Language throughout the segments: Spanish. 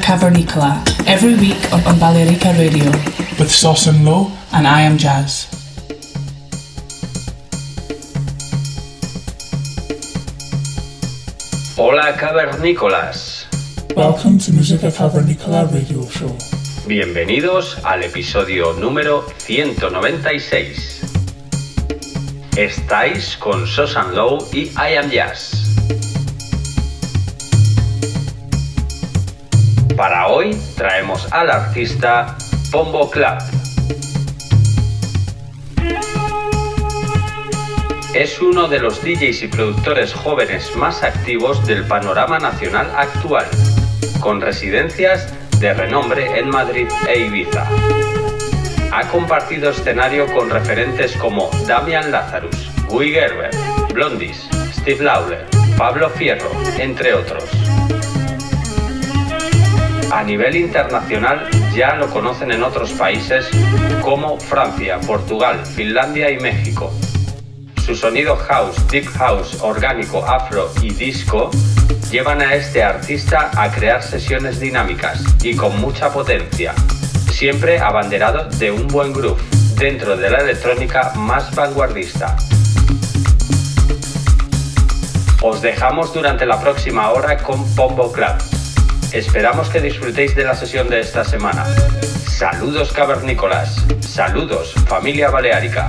Cavernicola every week on, on Balearica Radio with Sauce and Low and I am Jazz. Hola cavernícolas, Welcome to Musica Cavernicola radio show. bienvenidos al episodio número 196. Estáis con Sosan Low y I Am Jazz. Para hoy traemos al artista Pombo Club. Es uno de los DJs y productores jóvenes más activos del panorama nacional actual, con residencias de renombre en Madrid e Ibiza. Ha compartido escenario con referentes como Damian Lazarus, Guy Gerber, Blondis, Steve Lawler, Pablo Fierro, entre otros. A nivel internacional ya lo conocen en otros países como Francia, Portugal, Finlandia y México. Su sonido house, deep house, orgánico, afro y disco llevan a este artista a crear sesiones dinámicas y con mucha potencia, siempre abanderado de un buen groove dentro de la electrónica más vanguardista. Os dejamos durante la próxima hora con Pombo Club. Esperamos que disfrutéis de la sesión de esta semana. Saludos cavernícolas, saludos familia baleárica.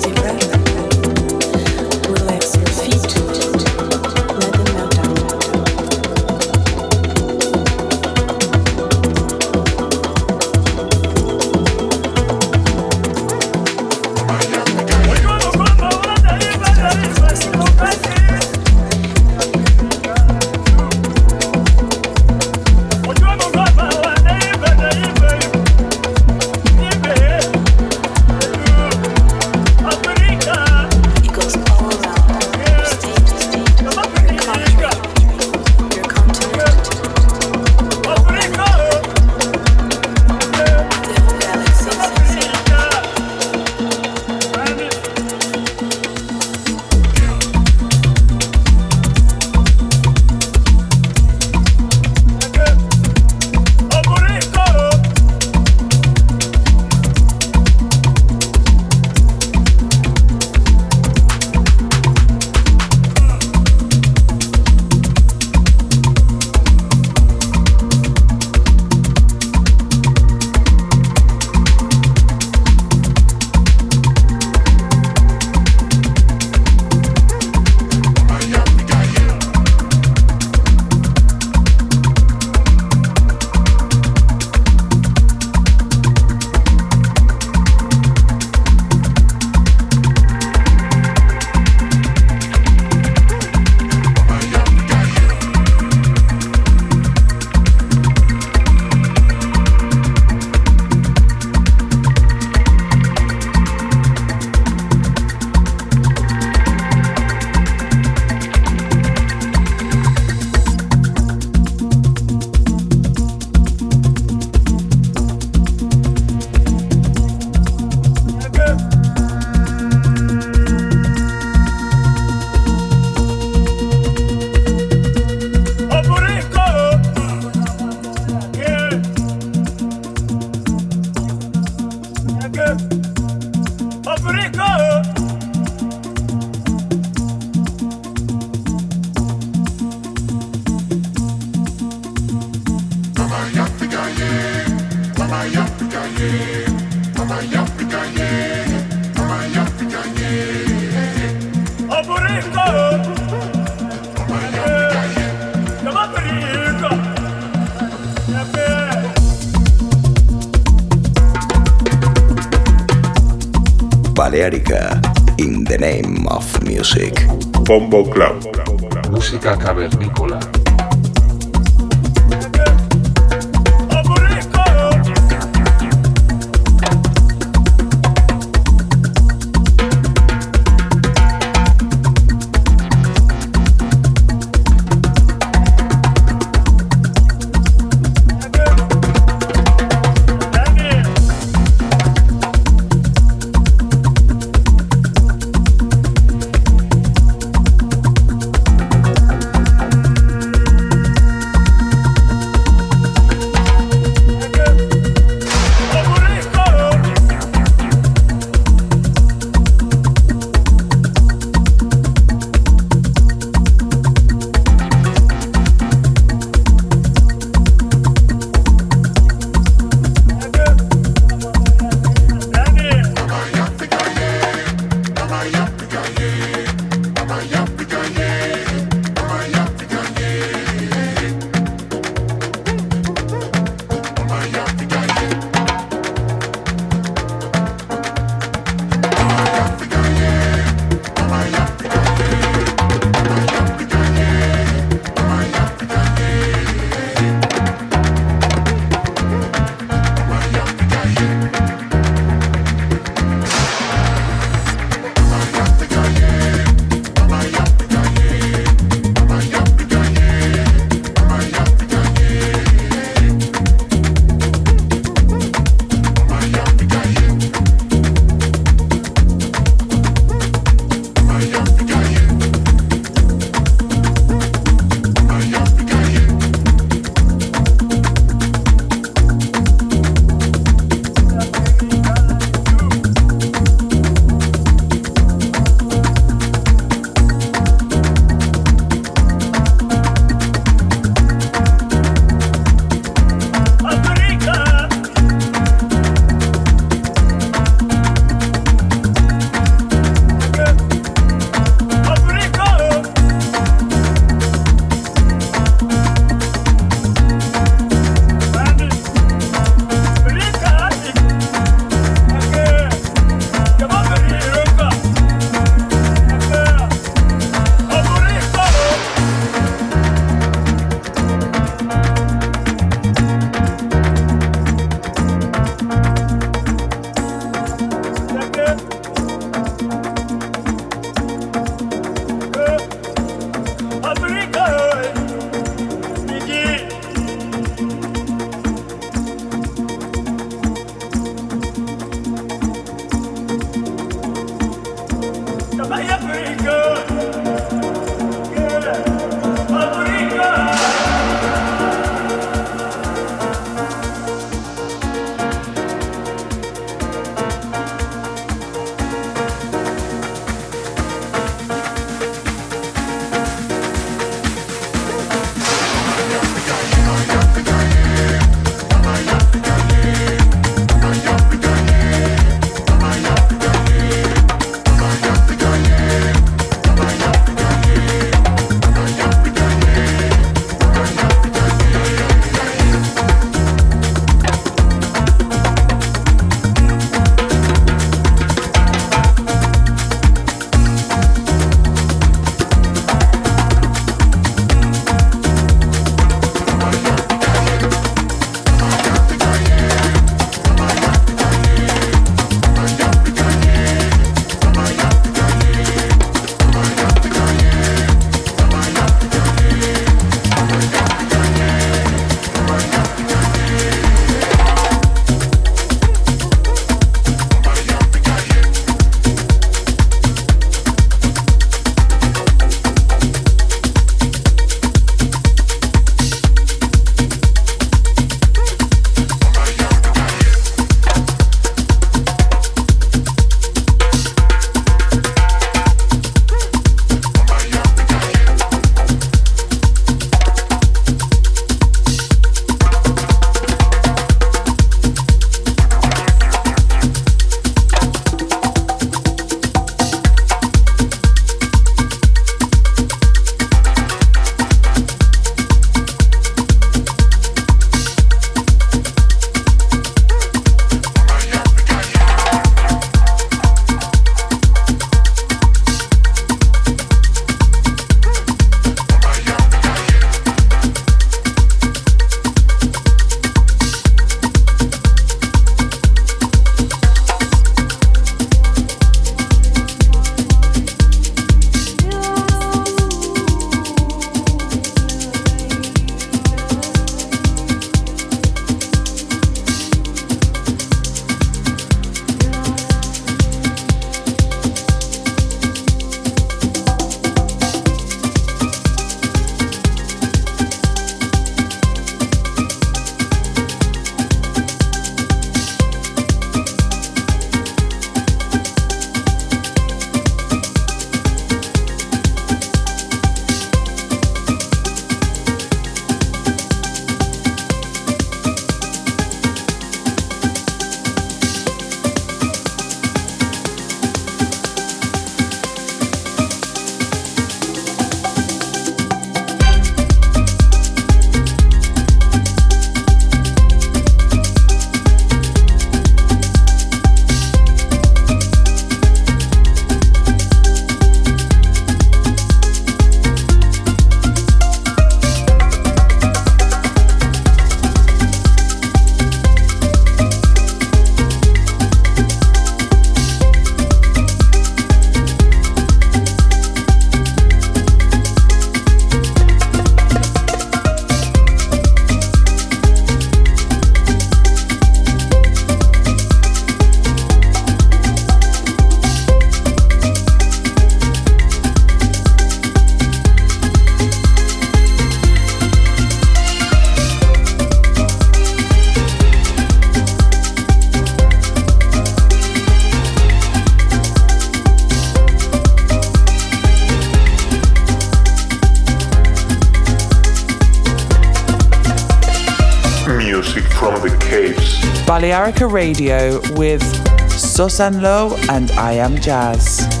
Balearica Radio with Susan Lowe and I Am Jazz.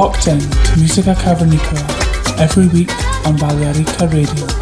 Locked in to Musica Cavernicola every week on Balearica Radio.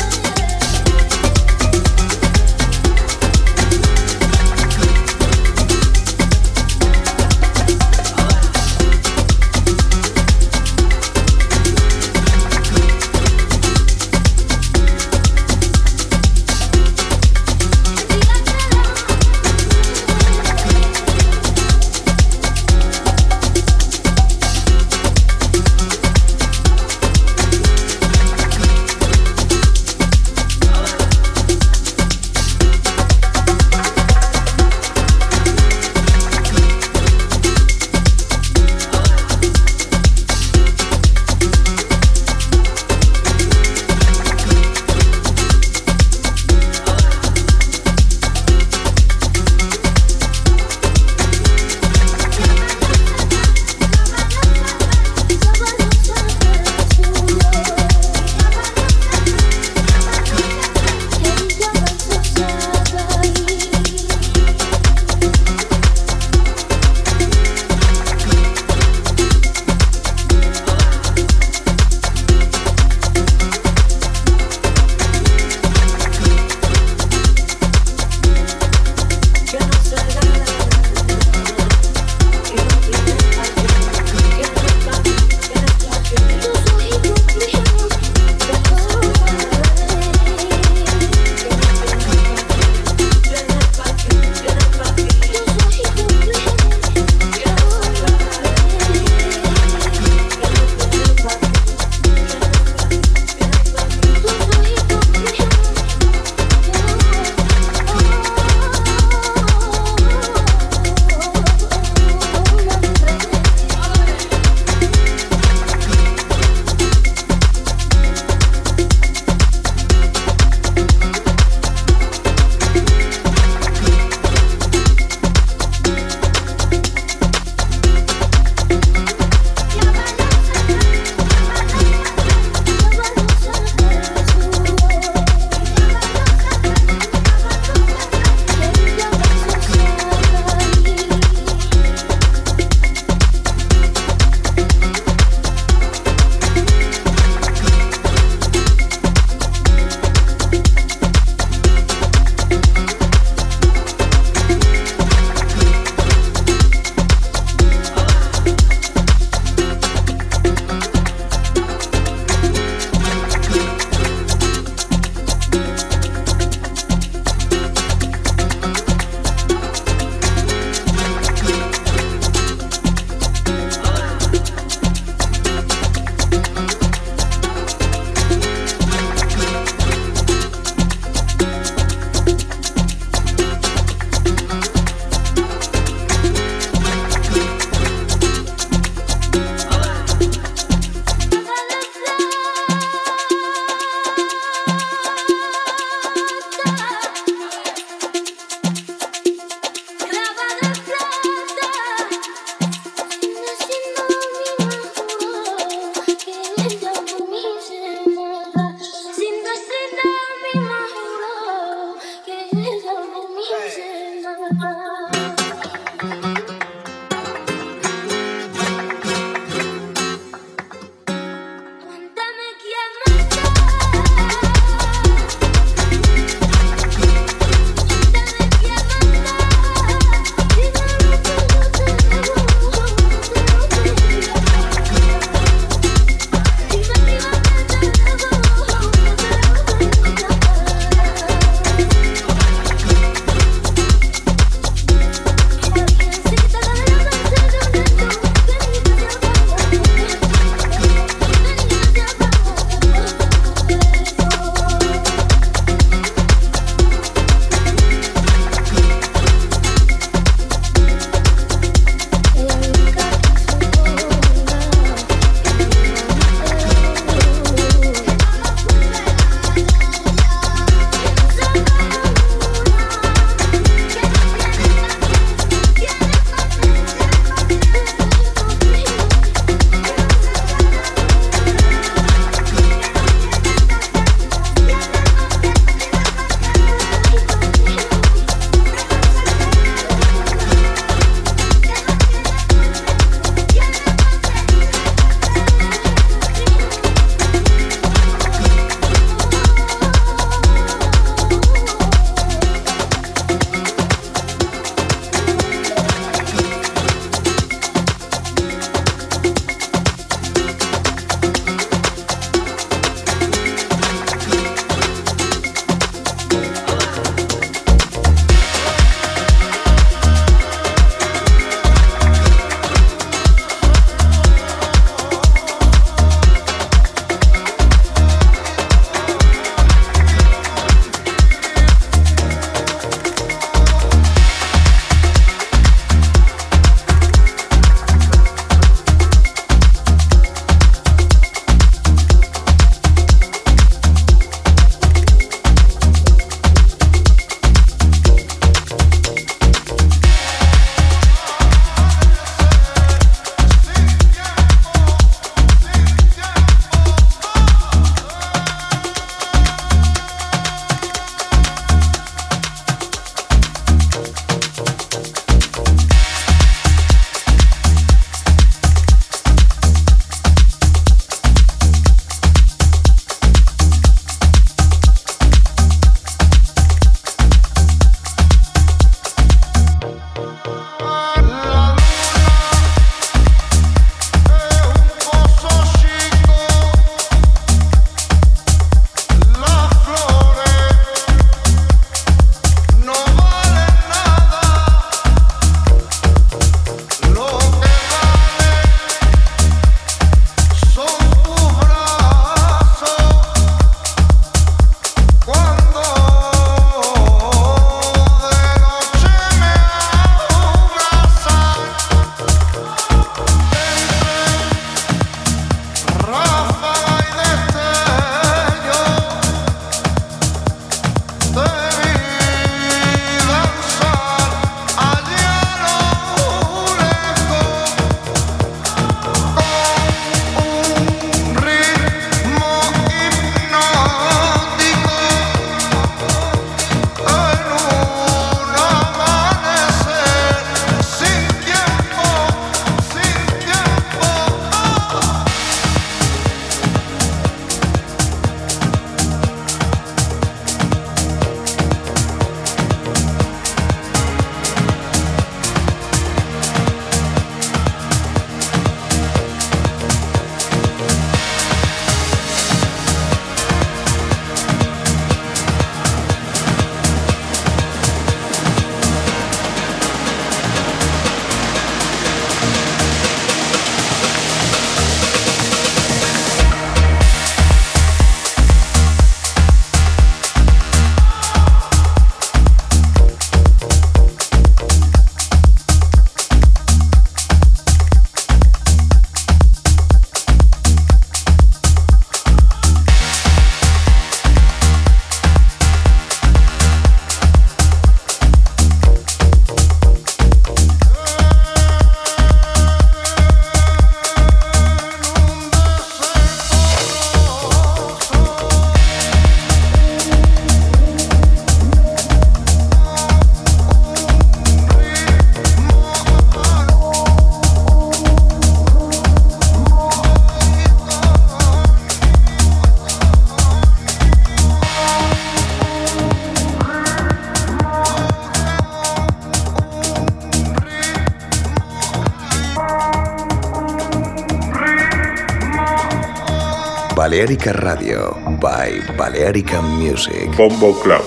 Balearica Radio by Balearica Music. Bombo Club.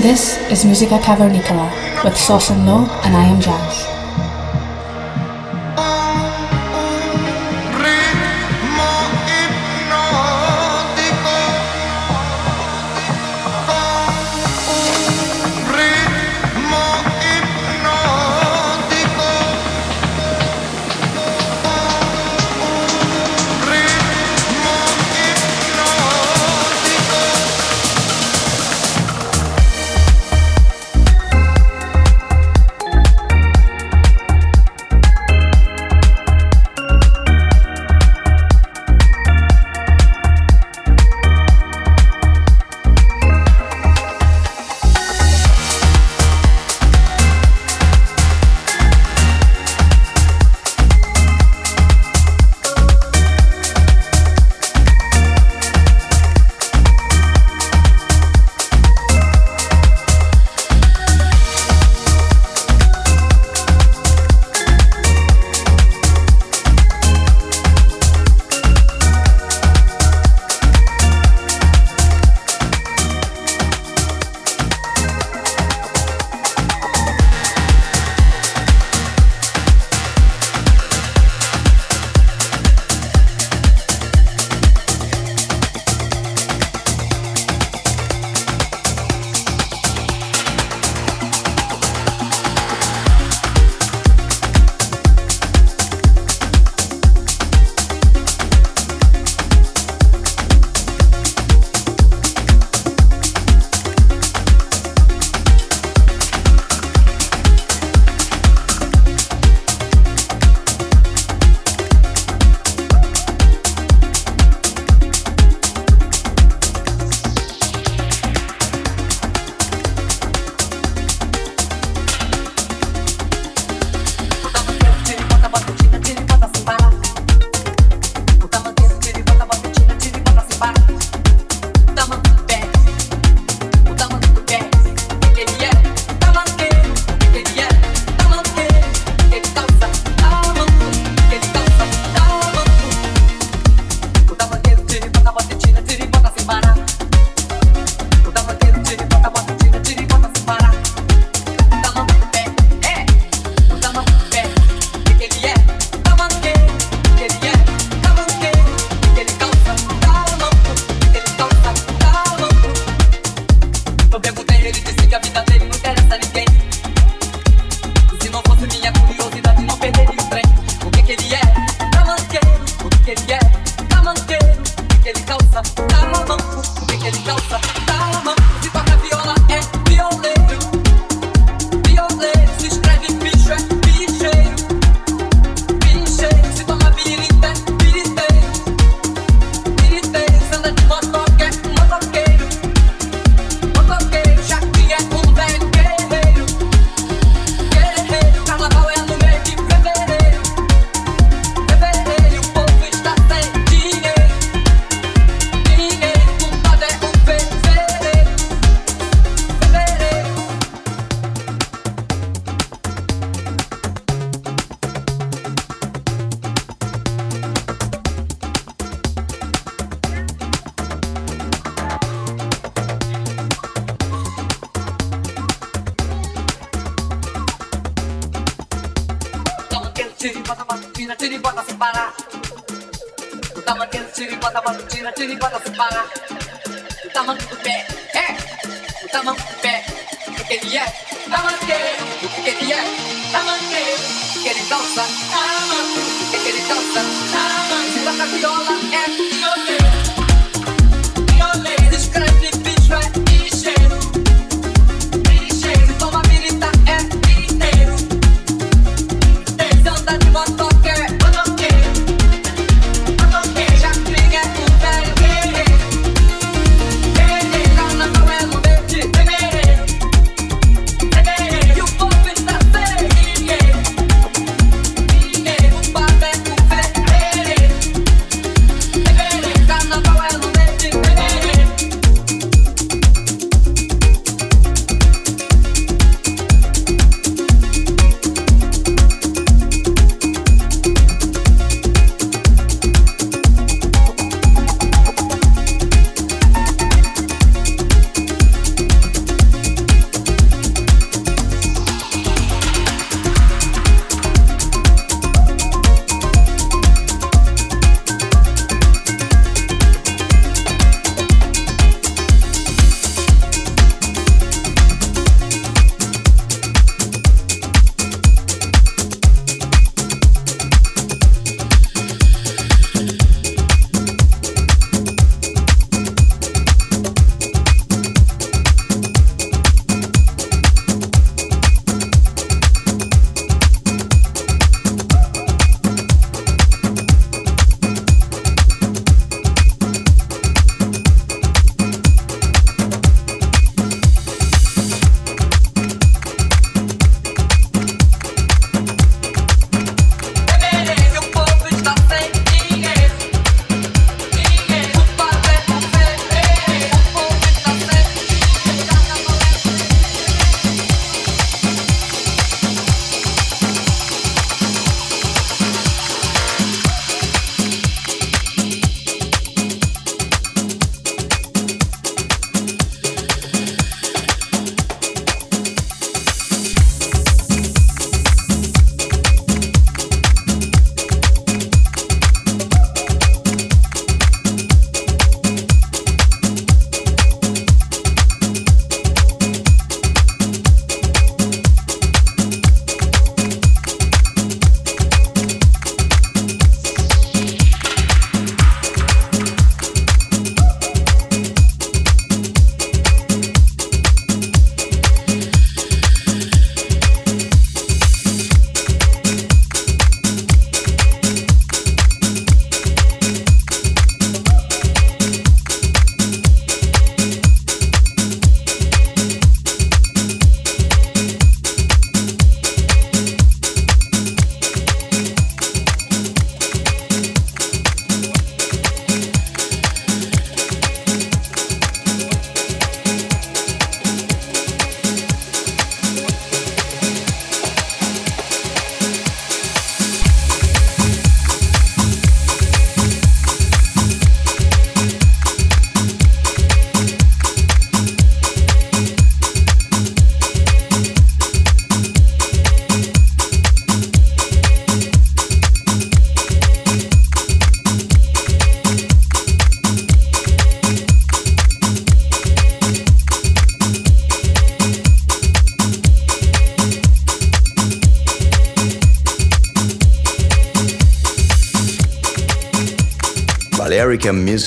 This is Musica Cavernicola with Sauce and Low and I am Jazz.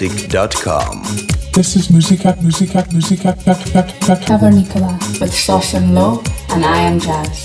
music.com. This is Music at Music at Music at Cover Nicola with Sauce and Low, and I am Jazz.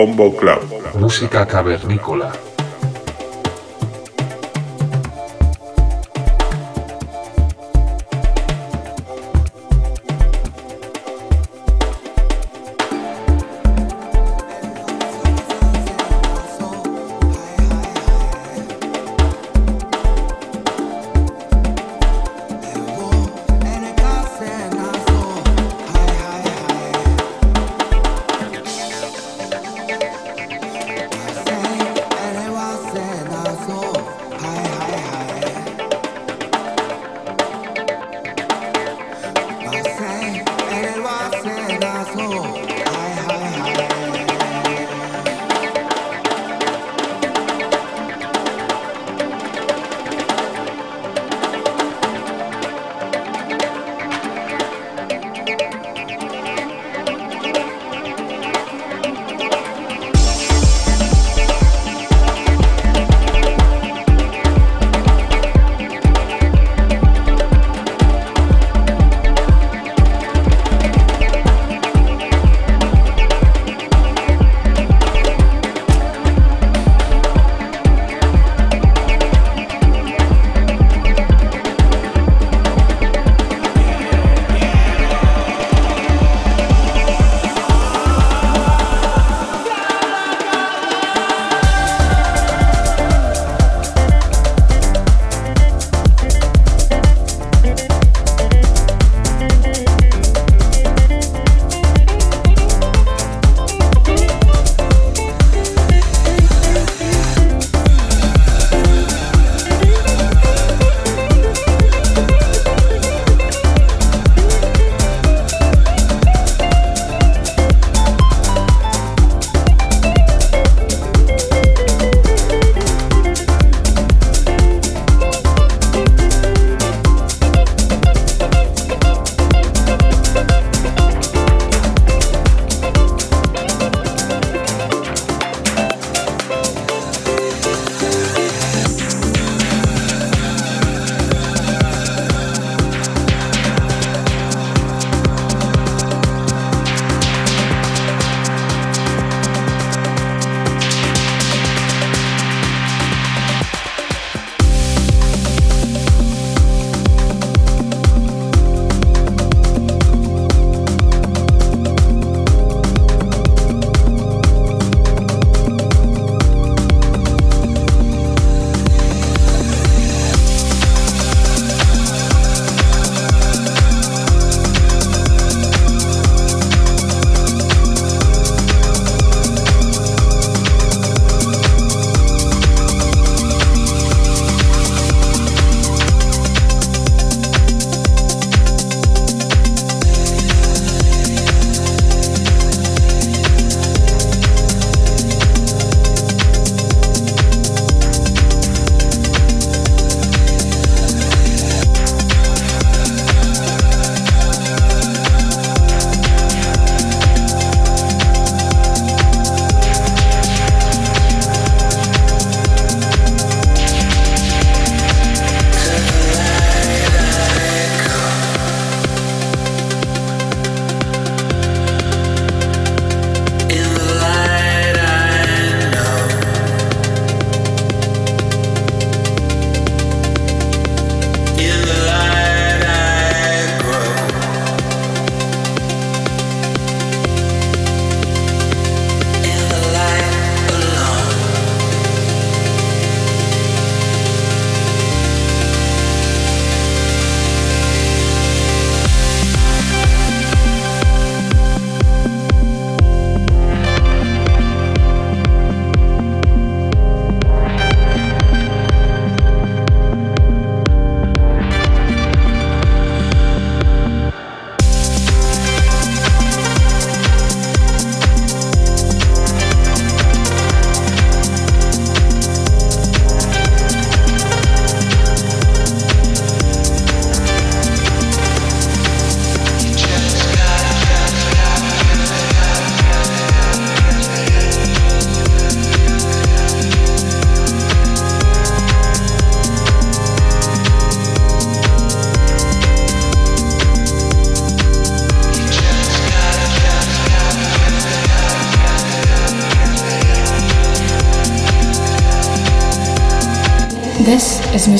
Bombo Club. Música cavernícola.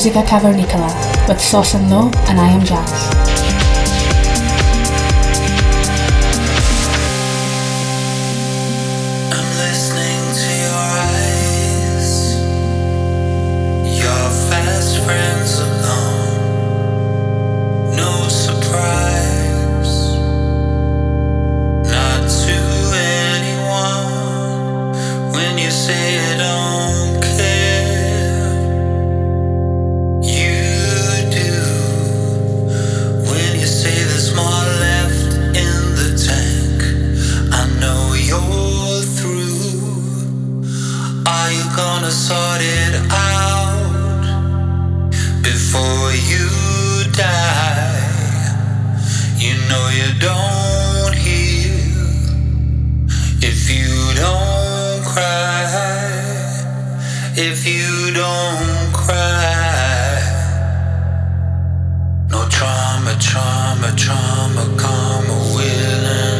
Musica Cavernicola with Sauce and Low, and I am Jazz. you don't cry. No trauma, trauma, trauma, karma, willing.